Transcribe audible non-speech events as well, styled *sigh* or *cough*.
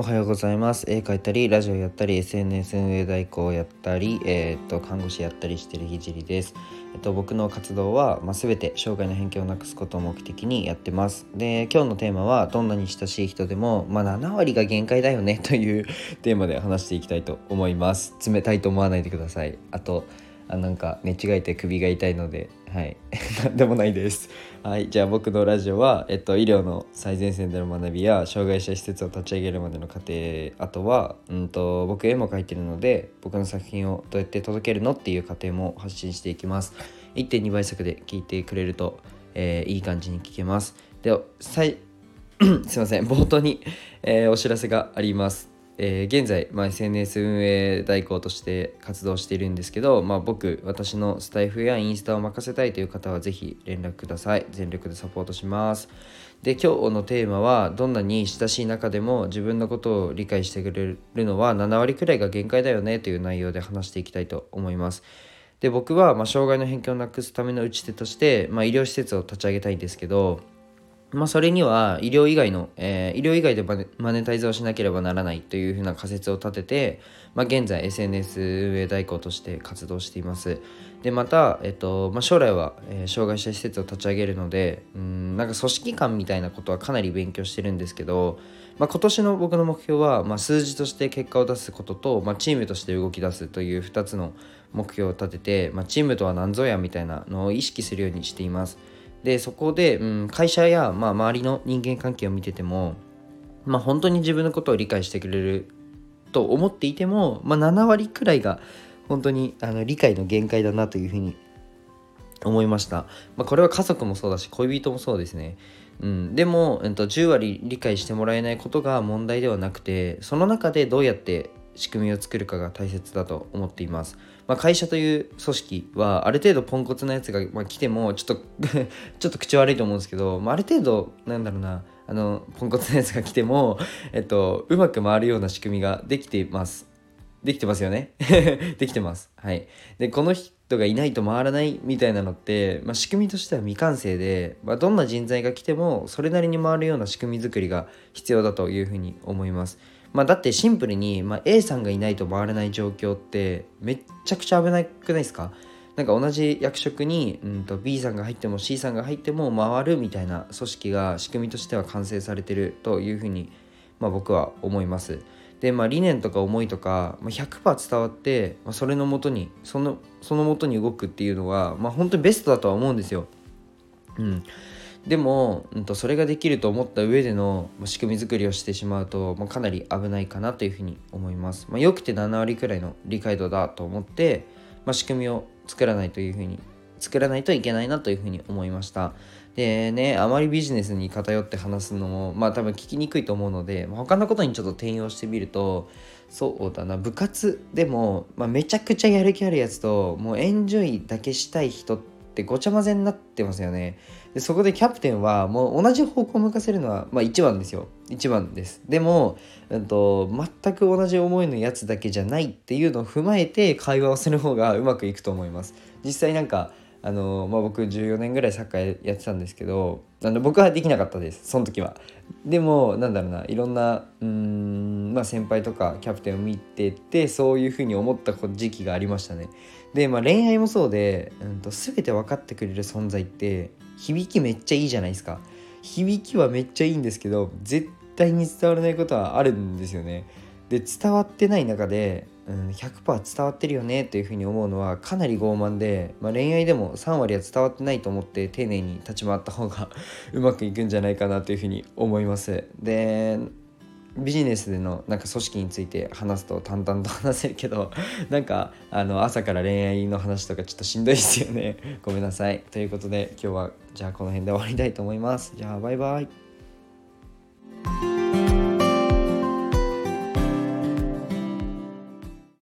おはようございます。絵描いたり、ラジオやったり、SNS 運営代行やったり、えー、っと、看護師やったりしてるひじりです。えっと、僕の活動は、まあ、全て生涯の偏見をなくすことを目的にやってます。で、今日のテーマは、どんなに親しい人でも、まあ、7割が限界だよねという *laughs* テーマで話していきたいと思います。冷たいと思わないでください。あと、あなんか寝違えて首が痛いのではい。*laughs* でもないです。はい。じゃあ僕のラジオは、えっと、医療の最前線での学びや障害者施設を立ち上げるまでの過程あとは、うんと、僕絵も描いてるので僕の作品をどうやって届けるのっていう過程も発信していきます。1.2倍速で聞いてくれると、えー、いい感じに聞けます。では *coughs* すいません。冒頭に、えー、お知らせがあります。えー、現在、まあ、SNS 運営代行として活動しているんですけど、まあ、僕私のスタイフやインスタを任せたいという方はぜひ連絡ください。全力でサポートします。で今日のテーマはどんなに親しい中でも自分のことを理解してくれるのは7割くらいが限界だよねという内容で話していきたいと思います。で僕はま障害の偏見をなくすための打ち手として、まあ、医療施設を立ち上げたいんですけどまあ、それには医療以外の、えー、医療以外でマネタイズをしなければならないというふうな仮説を立てて、まあ、現在 SNS 運営代行として活動しています。でまた、えっとまあ、将来は、えー、障害者施設を立ち上げるのでうんなんか組織感みたいなことはかなり勉強してるんですけど、まあ、今年の僕の目標は、まあ、数字として結果を出すことと、まあ、チームとして動き出すという2つの目標を立てて、まあ、チームとは何ぞやみたいなのを意識するようにしています。でそこで、うん、会社や、まあ、周りの人間関係を見てても、まあ、本当に自分のことを理解してくれると思っていても、まあ、7割くらいが本当にあの理解の限界だなというふうに思いました、まあ、これは家族もそうだし恋人もそうですね、うん、でも、えっと、10割理解してもらえないことが問題ではなくてその中でどうやって仕組みを作るかが大切だと思っています。まあ、会社という組織はある程度ポンコツなやつが、まあ、来てもちょっと *laughs* ちょっと口悪いと思うんですけど、まあ、ある程度なんだろうなあのポンコツなやつが来ても、えっと、うまく回るような仕組みができています。できてますよね *laughs* できてます。はい。で、この人がいないと回らないみたいなのって、まあ、仕組みとしては未完成で、まあ、どんな人材が来てもそれなりに回るような仕組み作りが必要だというふうに思います。まあ、だってシンプルに、まあ、A さんがいないと回れない状況ってめっちゃくちゃ危なくないですか？なんか同じ役職に、うんと、B さんが入っても C さんが入っても回るみたいな組織が仕組みとしては完成されてるというふうに、まあ、僕は思います。でまあ理念とか思いとか、まあ、100%伝わって、まあ、それのもとにそのもとに動くっていうのは、まあ、本当にベストだとは思うんですよ。うん、でも、うん、とそれができると思った上での仕組み作りをしてしまうと、まあ、かなり危ないかなというふうに思います。まあ、よくて7割くらいの理解度だと思って、まあ、仕組みを作らないというふうに作らないといけないなというふうに思いました。でね、あまりビジネスに偏って話すのも、まあ多分聞きにくいと思うので、他のことにちょっと転用してみると、そうだな、部活でも、まあ、めちゃくちゃやる気あるやつと、もうエンジョイだけしたい人ってごちゃ混ぜになってますよね。でそこでキャプテンはもう同じ方向を向かせるのは、まあ、1番ですよ。一番です。でも、うんと、全く同じ思いのやつだけじゃないっていうのを踏まえて会話をする方がうまくいくと思います。実際なんかあのまあ、僕14年ぐらいサッカーやってたんですけどあの僕はできなかったですその時は。でもなんだろうないろんなうん、まあ、先輩とかキャプテンを見ててそういうふうに思った時期がありましたね。で、まあ、恋愛もそうで、うんと、全て分かってくれる存在って響きめっちゃいいじゃないですか。響きはめっちゃいいんですけど絶対に伝わらないことはあるんですよね。で伝わってない中で、うん、100%伝わってるよねというふうに思うのはかなり傲慢で、まあ、恋愛でも3割は伝わってないと思って丁寧に立ち回った方が *laughs* うまくいくんじゃないかなというふうに思います。でビジネスでのなんか組織について話すと淡々と話せるけど *laughs* なんかあの朝から恋愛の話とかちょっとしんどいですよね。ごめんなさい。ということで今日はじゃあこの辺で終わりたいと思います。じゃあバイバイ。